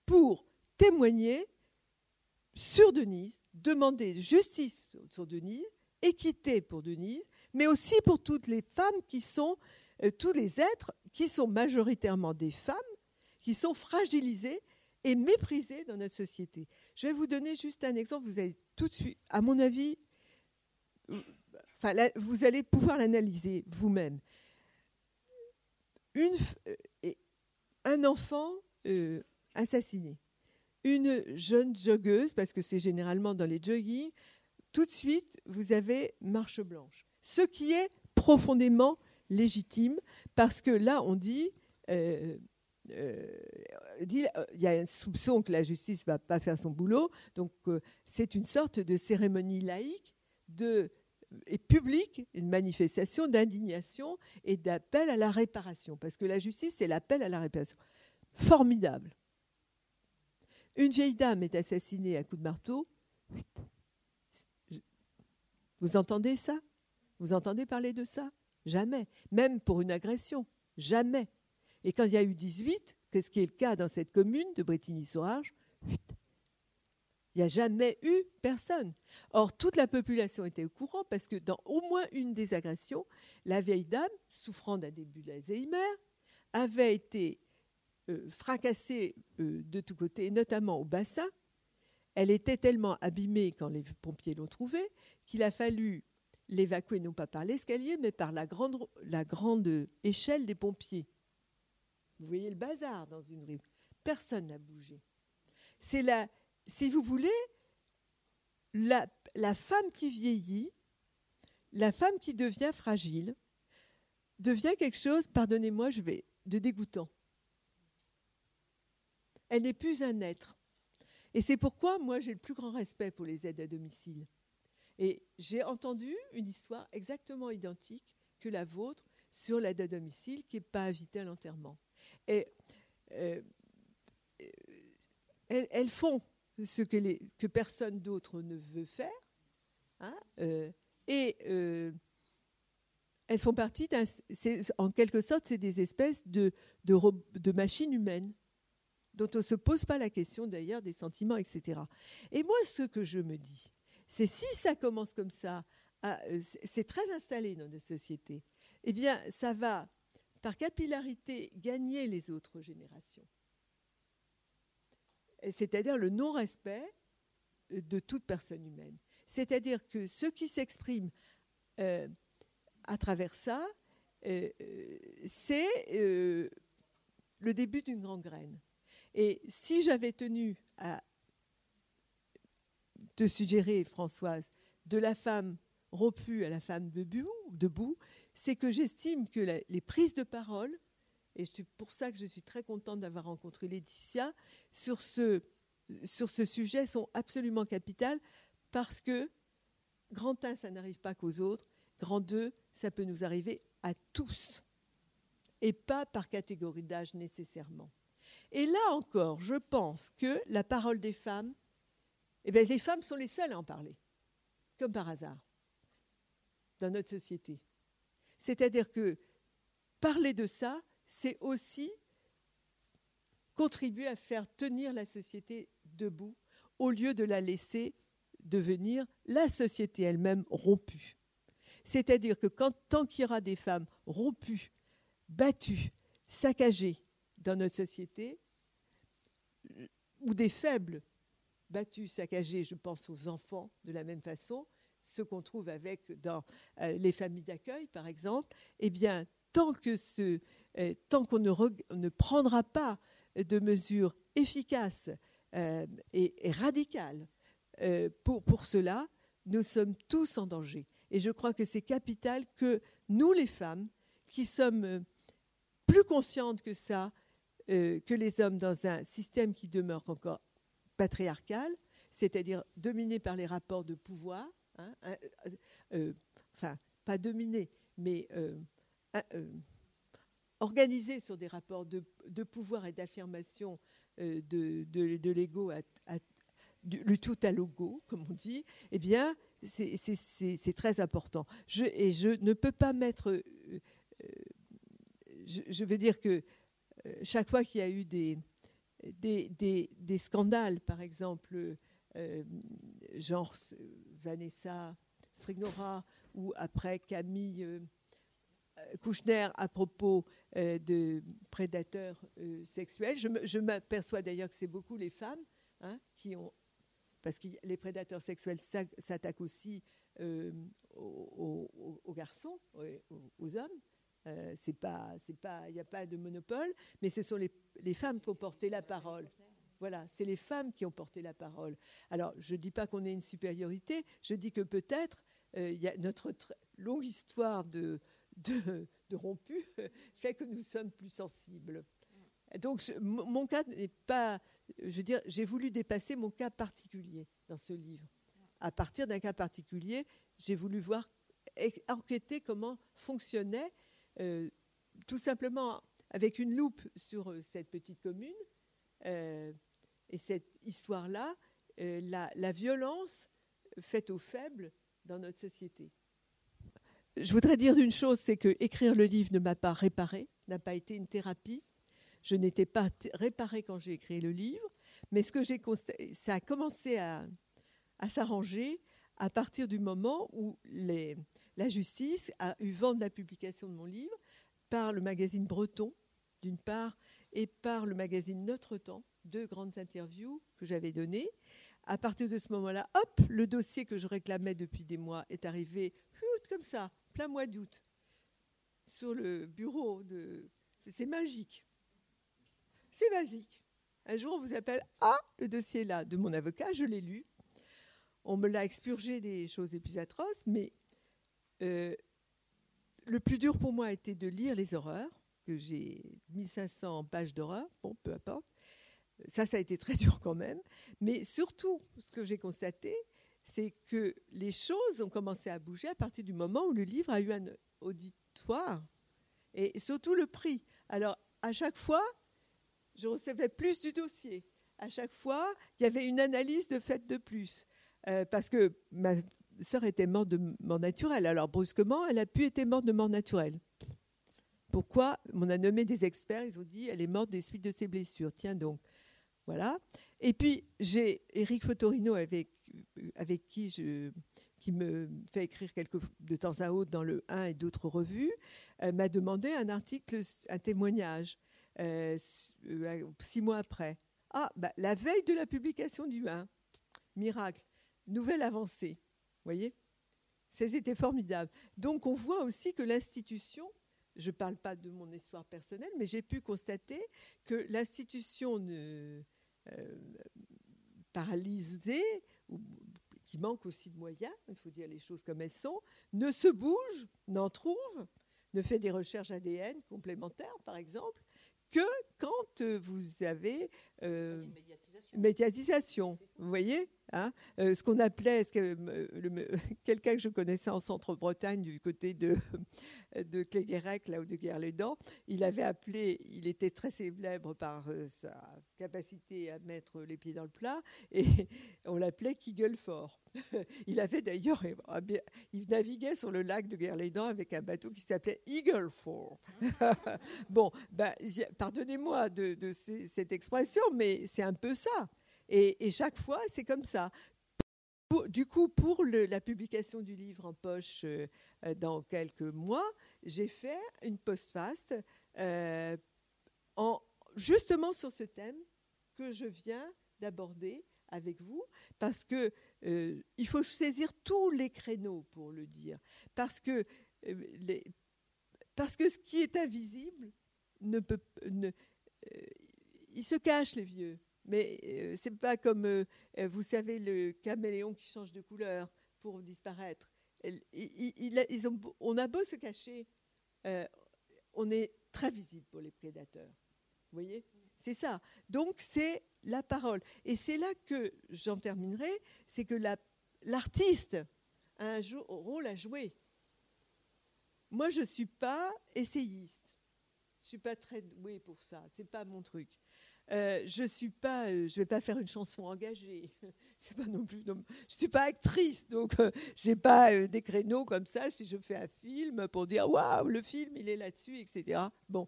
Speaker 2: pour témoigner sur Denise, demander justice sur Denise, équité pour Denise, mais aussi pour toutes les femmes qui sont, euh, tous les êtres qui sont majoritairement des femmes, qui sont fragilisées et méprisées dans notre société. Je vais vous donner juste un exemple, vous allez tout de suite, à mon avis, vous allez pouvoir l'analyser vous-même. Euh, un enfant euh, assassiné, une jeune joggeuse, parce que c'est généralement dans les joggings, tout de suite, vous avez marche blanche. Ce qui est profondément légitime, parce que là, on dit, euh, il y a un soupçon que la justice ne va pas faire son boulot, donc c'est une sorte de cérémonie laïque de et publique, une manifestation d'indignation et d'appel à la réparation, parce que la justice, c'est l'appel à la réparation. Formidable. Une vieille dame est assassinée à coups de marteau. Vous entendez ça? Vous entendez parler de ça? Jamais. Même pour une agression. Jamais. Et quand il y a eu 18, qu'est-ce qui est le cas dans cette commune de Bretigny-Saurage il n'y a jamais eu personne. Or, toute la population était au courant parce que dans au moins une des agressions, la vieille dame, souffrant d'un début d'Alzheimer, avait été euh, fracassée euh, de tous côtés, notamment au bassin. Elle était tellement abîmée quand les pompiers l'ont trouvée qu'il a fallu l'évacuer non pas par l'escalier, mais par la grande, échelle des pompiers. Vous voyez le bazar dans une rue. Personne n'a bougé. C'est la, si vous voulez, la, femme qui vieillit, la femme qui devient fragile, devient quelque chose, pardonnez-moi, je vais, de dégoûtant. Elle n'est plus un être. Et c'est pourquoi moi j'ai le plus grand respect pour les aides à domicile. Et j'ai entendu une histoire exactement identique que la vôtre sur l'aide à domicile qui n'est pas évitée à l'enterrement. Et euh, euh, elles, font ce que, personne d'autre ne veut faire. Hein, euh, et euh, elles font partie. En quelque sorte, c'est des espèces de, de, de, machines humaines dont on ne se pose pas la question d'ailleurs des sentiments, etc. Et moi, ce que je me dis, c'est si ça commence comme ça, euh, c'est très installé dans nos sociétés, eh bien, ça va, par capillarité, gagner les autres générations c'est-à-dire le non-respect de toute personne humaine. C'est-à-dire que ce qui s'exprime euh, à travers ça, euh, c'est euh, le début d'une grande graine. Et si j'avais tenu à te suggérer, Françoise, de la femme rompue à la femme debout c'est que j'estime que les prises de parole et c'est pour ça que je suis très contente d'avoir rencontré Laetitia, sur ce, sur ce sujet sont absolument capitales parce que grand 1, ça n'arrive pas qu'aux autres, grand 2, ça peut nous arriver à tous et pas par catégorie d'âge nécessairement. Et là encore, je pense que la parole des femmes, eh bien, les femmes sont les seules à en parler, comme par hasard, dans notre société. C'est-à-dire que parler de ça, c'est aussi contribuer à faire tenir la société debout au lieu de la laisser devenir la société elle-même rompue. C'est-à-dire que quand, tant qu'il y aura des femmes rompues, battues, saccagées dans notre société, ou des faibles battus, saccagés, je pense aux enfants de la même façon, ce qu'on trouve avec dans euh, les familles d'accueil, par exemple, eh bien, tant que ce, euh, tant qu'on ne, prendra pas de mesures efficaces euh, et, radicales pour, pour cela, nous sommes tous en danger. Et je crois que c'est capital que nous, les femmes, qui sommes plus conscientes que ça, que les hommes dans un système qui demeure encore patriarcal, c'est-à-dire dominé par les rapports de pouvoir, Hein, euh, euh, enfin, pas dominé, mais euh, organisé sur des rapports de, pouvoir et d'affirmation de, de, l'ego, le tout à logo, comme on dit, eh bien, c'est très important. Je, et je ne peux pas mettre. je, veux dire que chaque fois qu'il y a eu des, scandales, par exemple, genre Vanessa Sprignora ou après Camille euh, Kouchner à propos euh, de prédateurs euh, sexuels. Je m'aperçois d'ailleurs que c'est beaucoup les femmes hein, qui ont. Parce que les prédateurs sexuels s'attaquent aussi aux, garçons, aux, hommes. c'est pas, c'est pas, il n'y a pas de monopole, mais ce sont les, les femmes qui ont porté la parole. Voilà, c'est les femmes qui ont porté la parole. Alors, je ne dis pas qu'on ait une supériorité, je dis que peut-être euh, il y a notre longue histoire de, de, rompus fait que nous sommes plus sensibles. Donc, mon cas n'est pas. Je veux dire, j'ai voulu dépasser mon cas particulier dans ce livre. À partir d'un cas particulier, j'ai voulu voir, enquêter comment fonctionnait, euh, tout simplement avec une loupe sur euh, cette petite commune. Et cette histoire-là, euh, la, violence faite aux faibles dans notre société. Je voudrais dire une chose, c'est que écrire le livre ne m'a pas réparé, n'a pas été une thérapie. Je n'étais pas réparée quand j'ai écrit le livre, mais ce que j'ai constaté, ça a commencé à, s'arranger à partir du moment où la justice a eu vent de la publication de mon livre par le magazine Breton, d'une part, et par le magazine Notre Temps, deux grandes interviews que j'avais données. À partir de ce moment-là, hop, le dossier que je réclamais depuis des mois est arrivé, comme ça, plein mois d'août, sur le bureau de. C'est magique. C'est magique. Un jour, on vous appelle Ah, le dossier est là, de mon avocat, je l'ai lu. On me l'a expurgé des choses les plus atroces, mais euh, le plus dur pour moi a été de lire les horreurs, que j'ai 1500 pages d'horreur, bon, peu importe, ça, ça a été très dur quand même. Mais surtout, ce que j'ai constaté, c'est que les choses ont commencé à bouger à partir du moment où le livre a eu un auditoire et surtout le prix. Alors, à chaque fois, je recevais plus du dossier. À chaque fois, il y avait une analyse de fait de plus. Euh, parce que ma sœur était morte de mort naturelle. Alors, brusquement, elle a pu être morte de mort naturelle. Pourquoi? On a nommé des experts, ils ont dit elle est morte des suites de ses blessures. Tiens donc. Voilà. Et puis, j'ai Eric Fotorino avec, avec qui je qui me fait écrire quelques, de temps à autre dans le 1 et d'autres revues, euh, m'a demandé un article, un témoignage, euh, euh, six mois après. Ah, bah, la veille de la publication du 1, miracle, nouvelle avancée. Voyez? C'était formidable. Donc, on voit aussi que l'institution je ne parle pas de mon histoire personnelle, mais j'ai pu constater que l'institution paralysée, ou, qui manque aussi de moyens, il faut dire les choses comme elles sont, ne se bouge, n'en trouve, ne fait des recherches ADN complémentaires, par exemple, que quand vous avez euh, médiatisation. médiatisation. Vous voyez? Hein, euh, ce qu'on appelait, quelqu'un que je connaissais en centre-Bretagne, du côté de, de Cléguérec, là où de Guerre-les-Dents, il avait appelé, il était très célèbre par euh, sa capacité à mettre les pieds dans le plat, et on l'appelait Kigelfort. Il avait d'ailleurs, il naviguait sur le lac de Guerre-les-Dents avec un bateau qui s'appelait Eaglefort. bon, ben, pardonnez-moi de cette expression, mais c'est un peu ça. Et, chaque fois, c'est comme ça. du coup, pour la publication du livre en poche euh, euh, dans quelques mois, j'ai fait une postface euh, justement sur ce thème que je viens d'aborder avec vous parce que euh, il faut saisir tous les créneaux pour le dire. Parce que, parce que ce qui est invisible il se cache, les vieux. Mais euh, c'est pas comme, euh, vous savez, le caméléon qui change de couleur pour disparaître. On a beau se cacher, on est très visible pour les prédateurs. Vous voyez? C'est ça. Donc, c'est la parole. Et c'est là que j'en terminerai, c'est que l'artiste a un rôle à jouer. Moi, je ne suis pas essayiste. Je ne suis pas très douée pour ça. Ce n'est pas mon truc. Euh, je suis pas, euh, je vais pas faire une chanson engagée. C'est pas non plus. Je suis pas actrice, donc euh, j'ai pas euh, des créneaux comme ça. Si je fais un film pour dire waouh, le film il est là-dessus, etc. Bon,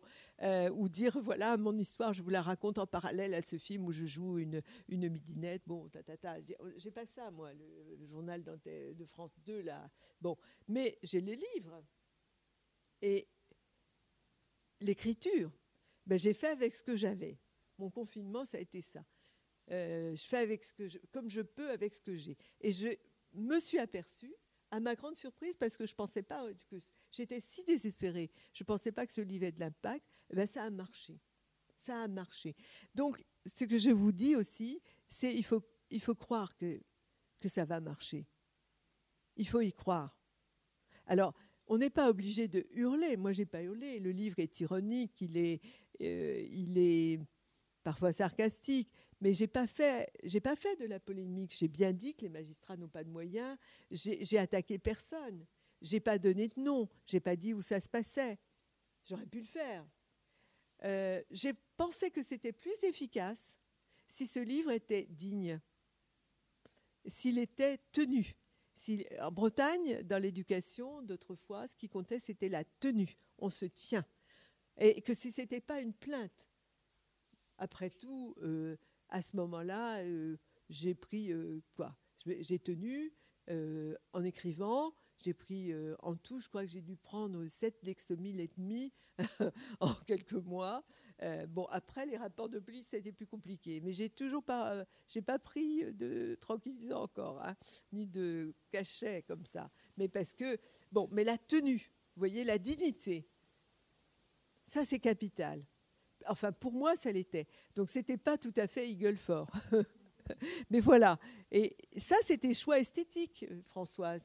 Speaker 2: ou dire voilà mon histoire, je vous la raconte en parallèle à ce film où je joue une une midinette. Bon, ta ta ta. J'ai pas ça moi, le, le journal de France 2 là. Bon, mais j'ai les livres et l'écriture. Ben, j'ai fait avec ce que j'avais mon confinement, ça a été ça. Euh, je fais avec ce que je, comme je peux avec ce que j'ai. Et je me suis aperçue, à ma grande surprise, parce que je pensais pas que j'étais si désespérée, je pensais pas que ce livre ait de l'impact. Eh ben ça a marché, ça a marché. Donc, ce que je vous dis aussi, c'est il faut il faut croire que que ça va marcher. Il faut y croire. Alors, on n'est pas obligé de hurler. Moi, j'ai pas hurlé. Le livre est ironique, il est, euh, il est parfois sarcastique, mais j'ai pas fait, pas fait de la polémique. J'ai bien dit que les magistrats n'ont pas de moyens. J'ai attaqué personne. J'ai pas donné de nom. J'ai pas dit où ça se passait. J'aurais pu le faire. Euh, j'ai pensé que c'était plus efficace si ce livre était digne, s'il était tenu. Si, en Bretagne, dans l'éducation d'autrefois, ce qui comptait, c'était la tenue. On se tient. Et que si ce n'était pas une plainte, après tout, euh, à ce moment-là, euh, j'ai pris euh, quoi J'ai tenu en écrivant. J'ai pris en tout, je crois que j'ai dû prendre 7 lexomil et demi en quelques mois. Bon, après, les rapports de police, c'était plus compliqué. Mais j'ai toujours pas, j'ai pas pris de tranquillisant encore, hein, ni de cachet comme ça. Mais parce que, bon, mais la tenue, vous voyez, la dignité, ça c'est capital. Enfin, pour moi, ça l'était. Donc, c'était pas tout à fait Eagle fort. mais voilà. Et ça, c'était choix esthétique, Françoise.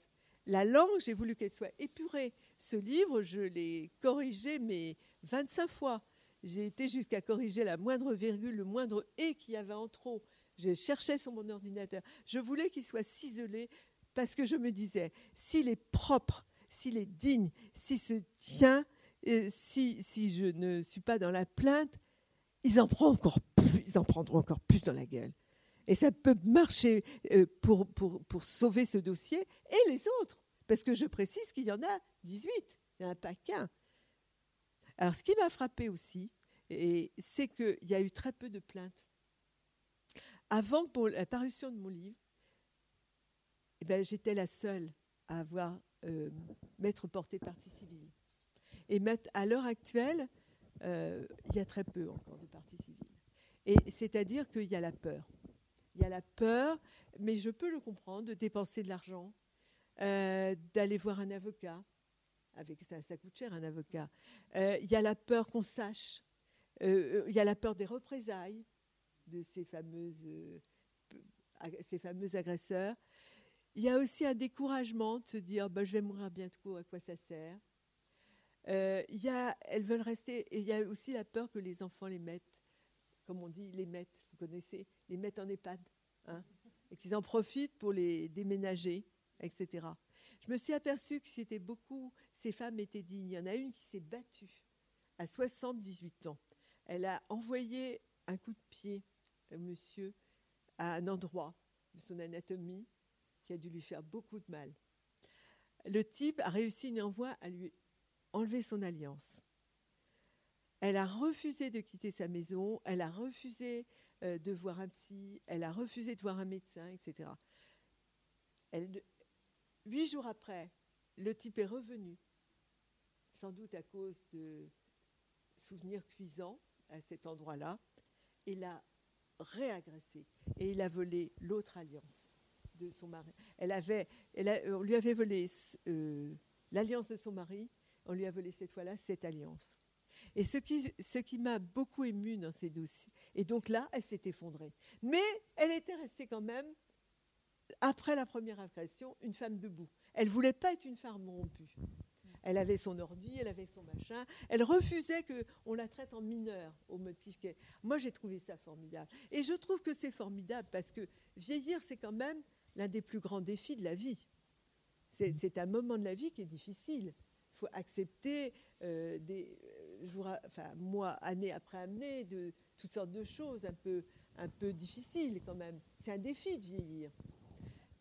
Speaker 2: La langue, j'ai voulu qu'elle soit épurée. Ce livre, je l'ai corrigé, mais 25 fois. J'ai été jusqu'à corriger la moindre virgule, le moindre et qu'il y avait en trop. Je cherchais sur mon ordinateur. Je voulais qu'il soit ciselé parce que je me disais, s'il est propre, s'il est digne, s'il se tient, si, si je ne suis pas dans la plainte, ils en prendront encore plus, ils en prendront encore plus dans la gueule. Et ça peut marcher euh, pour, sauver ce dossier et les autres. Parce que je précise qu'il y en a 18, il n'y en a pas qu'un. Alors, ce qui m'a frappé aussi, c'est qu'il y a eu très peu de plaintes. Avant la parution de mon livre, eh ben, j'étais la seule à avoir euh, m'être portée partie civile. Et à l'heure actuelle, euh, il y a très peu encore de partie civile. Et c'est-à-dire qu'il y a la peur. Il y a la peur, mais je peux le comprendre, de dépenser de l'argent, euh, d'aller voir un avocat. Ça, coûte cher un avocat. Euh, il y a la peur qu'on sache. Il y a la peur des représailles de ces fameuses, ces fameux agresseurs. Il y a aussi un découragement de se dire bah, je vais mourir bientôt, à quoi ça sert? Euh, Elles veulent rester. Et il y a aussi la peur que les enfants les mettent, comme on dit, les mettent, vous connaissez, les mettent en EHPAD. Hein, et qu'ils en profitent pour les déménager, etc. Je me suis aperçue que c'était beaucoup, ces femmes étaient dignes. Il y en a une qui s'est battue à 78 ans. Elle a envoyé un coup de pied, un monsieur, à un endroit de son anatomie qui a dû lui faire beaucoup de mal. Le type a réussi néanmoins à lui enlever son alliance. Elle a refusé de quitter sa maison, elle a refusé euh, de voir un psy, elle a refusé de voir un médecin, etc. Huit jours après, le type est revenu, sans doute à cause de souvenirs cuisants à cet endroit-là, et l'a réagressé. Et il a volé l'autre alliance de son mari. Elle avait, on lui avait volé euh, l'alliance de son mari, on lui a volé cette fois-là cette alliance. Et ce qui, ce qui m'a beaucoup ému dans ces dossiers, et donc là, elle s'est effondrée. Mais elle était restée quand même, après la première agression, une femme debout. Elle voulait pas être une femme rompue. Elle avait son ordi, elle avait son machin. Elle refusait qu'on la traite en mineure au motif qu'elle. Moi, j'ai trouvé ça formidable. Et je trouve que c'est formidable parce que vieillir, c'est quand même l'un des plus grands défis de la vie. C'est un moment de la vie qui est difficile. Il faut accepter euh, des euh, jours, enfin, mois, année après année, de toutes sortes de choses un peu, un peu difficiles quand même. C'est un défi de vieillir.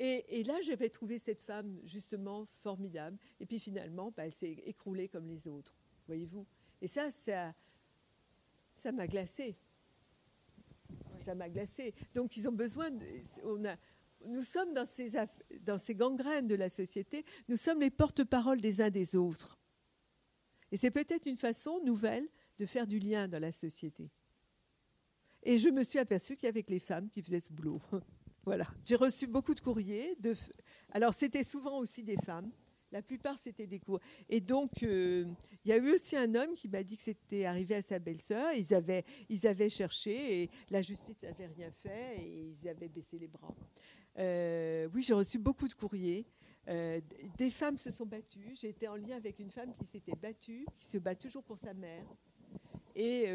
Speaker 2: Et, là, j'avais trouvé cette femme justement formidable. Et puis finalement, bah, elle s'est écroulée comme les autres, voyez-vous? Et ça, ça, ça m'a glacé. Ça m'a glacé. Donc, ils ont besoin. De, on a, nous sommes dans ces, dans gangrènes de la société. Nous sommes les porte-paroles des uns des autres. Et c'est peut-être une façon nouvelle de faire du lien dans la société. Et je me suis aperçue qu'il y avait que les femmes qui faisaient ce boulot. Voilà. J'ai reçu beaucoup de courriers. Alors, c'était souvent aussi des femmes. La plupart, c'était des cours. Et donc, euh, il y a eu aussi un homme qui m'a dit que c'était arrivé à sa belle-sœur. Ils avaient, ils avaient cherché et la justice n'avait rien fait et ils avaient baissé les bras. Euh, oui, j'ai reçu beaucoup de courriers. Euh, des femmes se sont battues. Été en lien avec une femme qui s'était battue, qui se bat toujours pour sa mère. Et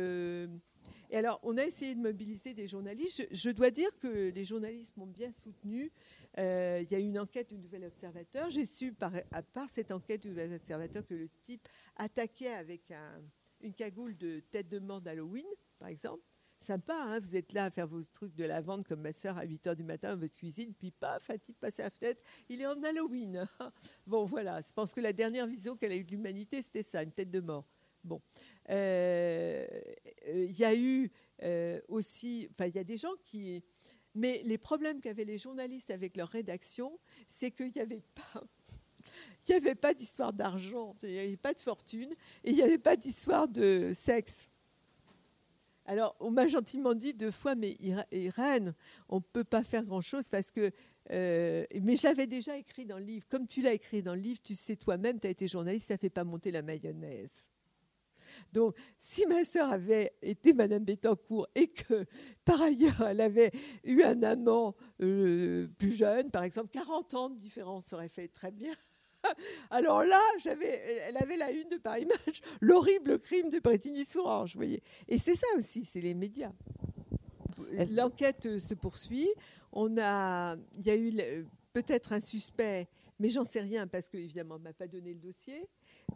Speaker 2: et alors, on a essayé de mobiliser des journalistes. Je, dois dire que les journalistes m'ont bien soutenu. Euh, il y a eu une enquête du Nouvel Observateur. J'ai su, à part cette enquête du Nouvel Observateur, que le type attaquait avec une cagoule de tête de mort d'Halloween, par exemple. Sympa, hein vous êtes là à faire vos trucs de la vente comme ma sœur à 8 h du matin dans votre cuisine, puis paf, type passe à la fenêtre, il est en Halloween. bon, voilà, je pense que la dernière vision qu'elle a eue de l'humanité, c'était ça, une tête de mort. Bon. Euh, il y a eu euh, aussi, enfin, il y a des gens qui. Mais les problèmes qu'avaient les journalistes avec leur rédaction, c'est qu'il n'y avait pas. Il n'y avait pas d'histoire d'argent, il n'y avait pas de fortune et il n'y avait pas d'histoire de sexe. Alors, on m'a gentiment dit deux fois, mais Irène, on ne peut pas faire grand-chose parce que. Euh, mais je l'avais déjà écrit dans le livre. Comme tu l'as écrit dans le livre, tu sais toi-même, tu as été journaliste, ça ne fait pas monter la mayonnaise. Donc, si ma sœur avait été Madame Bettencourt et que, par ailleurs, elle avait eu un amant euh, plus jeune, par exemple, 40 ans de différence aurait fait très bien. Alors là, elle avait la une de Paris Match, l'horrible crime de Bretigny Sourange, vous voyez. Et c'est ça aussi, c'est les médias. L'enquête euh, se poursuit. On a, il y a eu peut-être un suspect, mais j'en sais rien parce qu'évidemment, on ne m'a pas donné le dossier.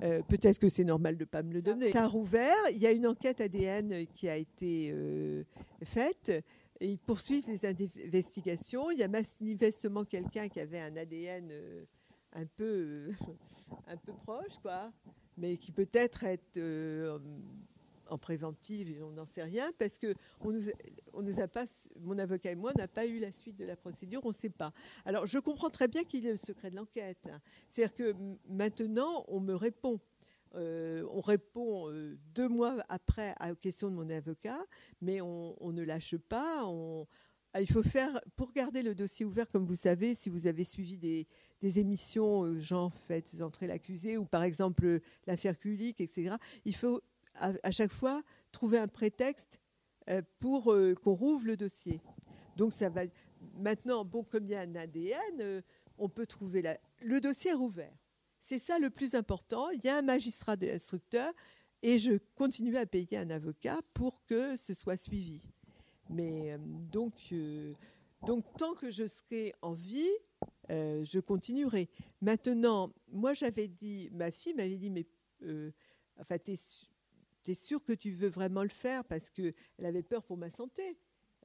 Speaker 2: Euh, peut-être que c'est normal de ne pas me le donner. Ça a rouvert. Il y a une enquête ADN qui a été euh, faite. Et ils poursuivent les investigations. Il y a manifestement quelqu'un qui avait un ADN euh, un peu, un peu proche, quoi, mais qui peut-être être en préventive, on n'en sait rien, parce que on nous, a pas, mon avocat et moi n'a pas eu la suite de la procédure, on ne sait pas. Alors je comprends très bien qu'il est le secret de l'enquête. C'est-à-dire que maintenant, on me répond. Euh, on répond euh, deux mois après à la question de mon avocat, mais on, ne lâche pas. Il faut faire, pour garder le dossier ouvert, comme vous savez, si vous avez suivi des, émissions, euh, genre Faites entrer l'accusé, ou par exemple l'affaire Kulik, etc., il faut à, chaque fois trouver un prétexte euh, pour euh, qu'on rouvre le dossier. Donc ça va maintenant, bon, comme il y a un ADN, euh, on peut trouver le dossier rouvert. C'est ça le plus important. Il y a un magistrat d'instructeur et je continue à payer un avocat pour que ce soit suivi. Mais donc, donc tant que je serai en vie, je continuerai. Maintenant, moi j'avais dit, ma fille m'avait dit, mais enfin, tu es sûr que tu veux vraiment le faire parce qu'elle avait peur pour ma santé.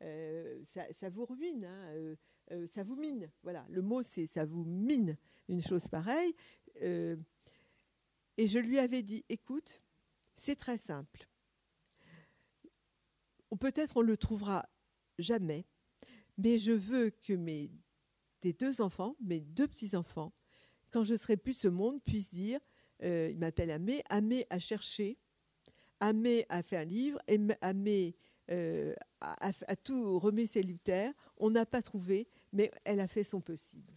Speaker 2: Euh, ça, vous ruine, hein, euh, euh, ça vous mine. Voilà, le mot c'est ça vous mine, une chose pareille. et je lui avais dit, écoute, c'est très simple. Peut-être on le trouvera jamais, mais je veux que mes tes deux enfants, mes deux petits enfants, quand je serai plus ce monde, puissent dire, il m'appelle Amé, Amé a cherché Amé a fait un livre, Amé euh, a, tout remis cellulaire. On n'a pas trouvé, mais elle a fait son possible.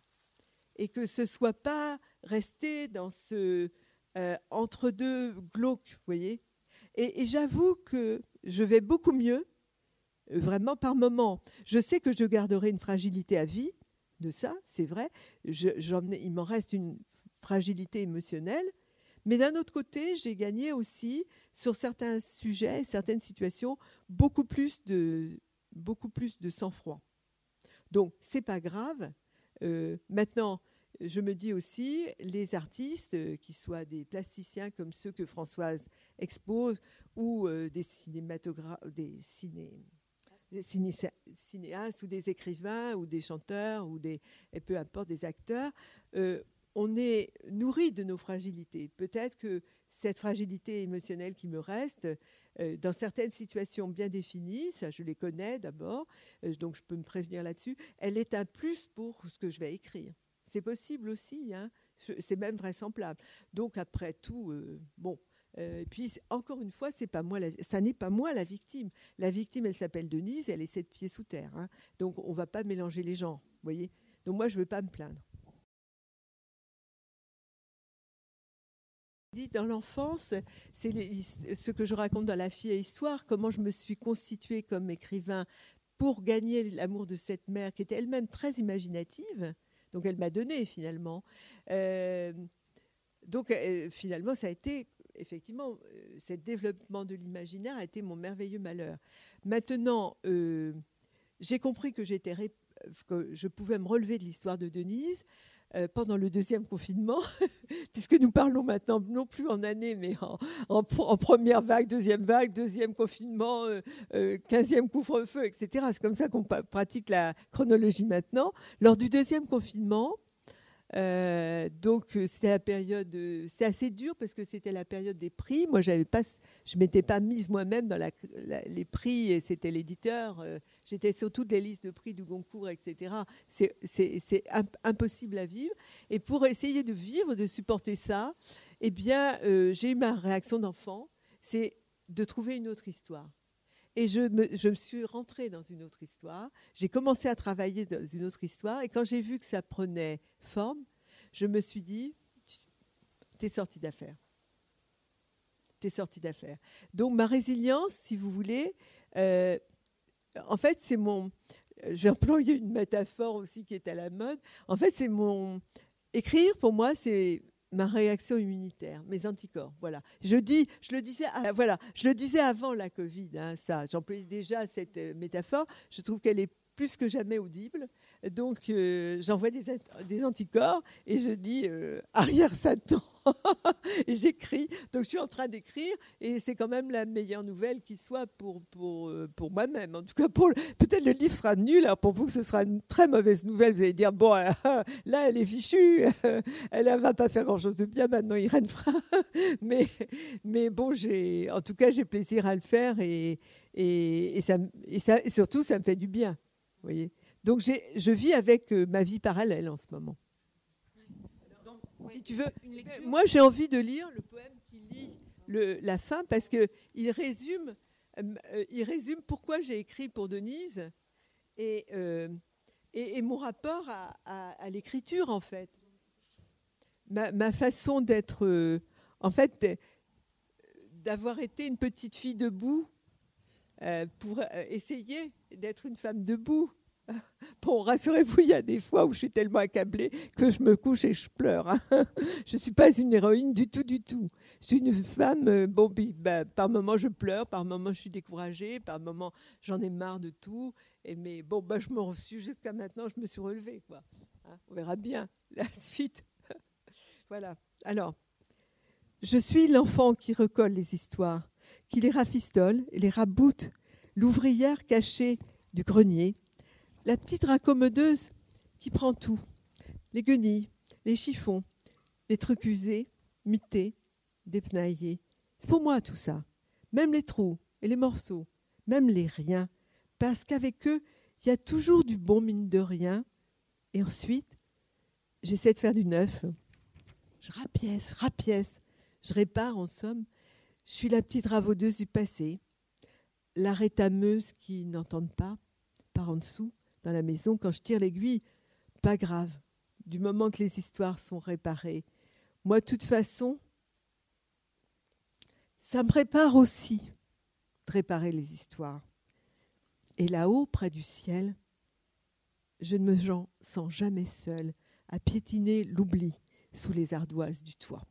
Speaker 2: Et que ce soit pas resté dans ce euh, entre-deux glauque, vous voyez. Et, et j'avoue que je vais beaucoup mieux, vraiment par moment. Je sais que je garderai une fragilité à vie de ça, c'est vrai. Il m'en reste une fragilité émotionnelle. Mais d'un autre côté, j'ai gagné aussi sur certains sujets, certaines situations, beaucoup plus de, beaucoup plus de sang-froid. Donc, c'est pas grave. Euh, maintenant, je me dis aussi, les artistes, euh, qui soient des plasticiens comme ceux que Françoise expose, ou euh, des cinématographes, des ciné, cinéastes ou des écrivains ou des chanteurs ou des et peu importe des acteurs, euh, on est nourri de nos fragilités. Peut-être que cette fragilité émotionnelle qui me reste, euh, dans certaines situations bien définies, ça je les connais d'abord, euh, donc je peux me prévenir là-dessus, elle est un plus pour ce que je vais écrire. C'est possible aussi, hein, c'est même vraisemblable. Donc après tout, bon, euh, puis encore une fois, c'est pas moi, ça n'est pas moi la victime. La victime, elle s'appelle Denise, elle est sept pieds sous terre. Hein. Donc on va pas mélanger les gens, voyez. Donc moi, je veux pas me plaindre. Dans l'enfance, c'est ce que je raconte dans La fille à histoire, comment je me suis constituée comme écrivain pour gagner l'amour de cette mère qui était elle-même très imaginative. Donc elle m'a donné finalement. Euh, donc euh, finalement, ça a été effectivement, euh, ce développement de l'imaginaire a été mon merveilleux malheur. Maintenant, euh, j'ai compris que, que je pouvais me relever de l'histoire de Denise euh, pendant le deuxième confinement, puisque nous parlons maintenant non plus en année, mais en, première vague, deuxième vague, deuxième confinement, quinzième couvre-feu, etc. C'est comme ça qu'on pratique la chronologie maintenant. Lors du deuxième confinement, euh, donc euh, c'était la période, euh, c'est assez dur parce que c'était la période des prix. Moi, j'avais pas, je m'étais pas mise moi-même dans les prix et c'était l'éditeur. J'étais sur toutes les listes de prix du Goncourt, etc. C'est impossible à vivre. Et pour essayer de vivre, de supporter ça, eh bien, j'ai eu ma réaction d'enfant, c'est de trouver une autre histoire. Et je me, suis rentrée dans une autre histoire. J'ai commencé à travailler dans une autre histoire. Et quand j'ai vu que ça prenait forme, je me suis dit, t'es sorti d'affaire. T'es sorti d'affaire. Donc ma résilience, si vous voulez, euh, en fait, c'est mon... J'ai employé une métaphore aussi qui est à la mode. En fait, c'est mon... Écrire, pour moi, c'est ma réaction immunitaire, mes anticorps. Voilà. Je dis, je le disais, voilà, je le disais avant la Covid. Hein, ça, j'employais déjà cette euh, métaphore. Je trouve qu'elle est plus que jamais audible. Donc, euh, j'envoie des, anticorps et je dis euh, arrière Satan. et j'écris. Donc, je suis en train d'écrire et c'est quand même la meilleure nouvelle qui soit pour, pour, euh, pour moi-même. En tout cas, peut-être le livre sera nul. Alors, pour vous, ce sera une très mauvaise nouvelle. Vous allez dire bon, là, elle est fichue. elle ne va pas faire grand-chose de bien maintenant, Irène Fra. mais, mais bon, en tout cas, j'ai plaisir à le faire et, et, ça, et, ça, surtout, ça me fait du bien. Vous voyez? Donc je vis avec euh, ma vie parallèle en ce moment. Si tu veux, moi j'ai envie de lire le poème qui lit la fin parce que il résume, euh, il résume pourquoi j'ai écrit pour Denise et, euh, et, mon rapport à, l'écriture en fait. Ma, façon d'être, en fait, d'avoir été une petite fille debout pour essayer d'être une femme debout Bon, rassurez-vous, il y a des fois où je suis tellement accablée que je me couche et je pleure. Hein. Je ne suis pas une héroïne du tout, du tout. Je suis une femme, euh, bon, bah, par moments je pleure, par moments je suis découragée, par moments j'en ai marre de tout. Et mais bon, bah, je me suis jusqu'à maintenant, je me suis relevée. Hein. On verra bien la suite. voilà. Alors, je suis l'enfant qui recolle les histoires, qui les rafistole et les raboute, l'ouvrière cachée du grenier la petite raccommodeuse qui prend tout. Les guenilles, les chiffons, les trucs usés, mités, dépnaillés. C'est pour moi tout ça. Même les trous et les morceaux, même les riens. Parce qu'avec eux, il y a toujours du bon mine de rien. Et ensuite, j'essaie de faire du neuf. Je rapièce, rapièce. Je répare en somme. Je suis la petite ravaudeuse du passé. la rétameuse qui n'entendent pas par en dessous dans la maison. Quand je tire l'aiguille, pas grave. Du moment que les histoires sont réparées. Moi, de toute façon, ça me prépare aussi de réparer les histoires. Et là-haut, près du ciel, je ne me sens jamais seule à piétiner l'oubli sous les ardoises du toit.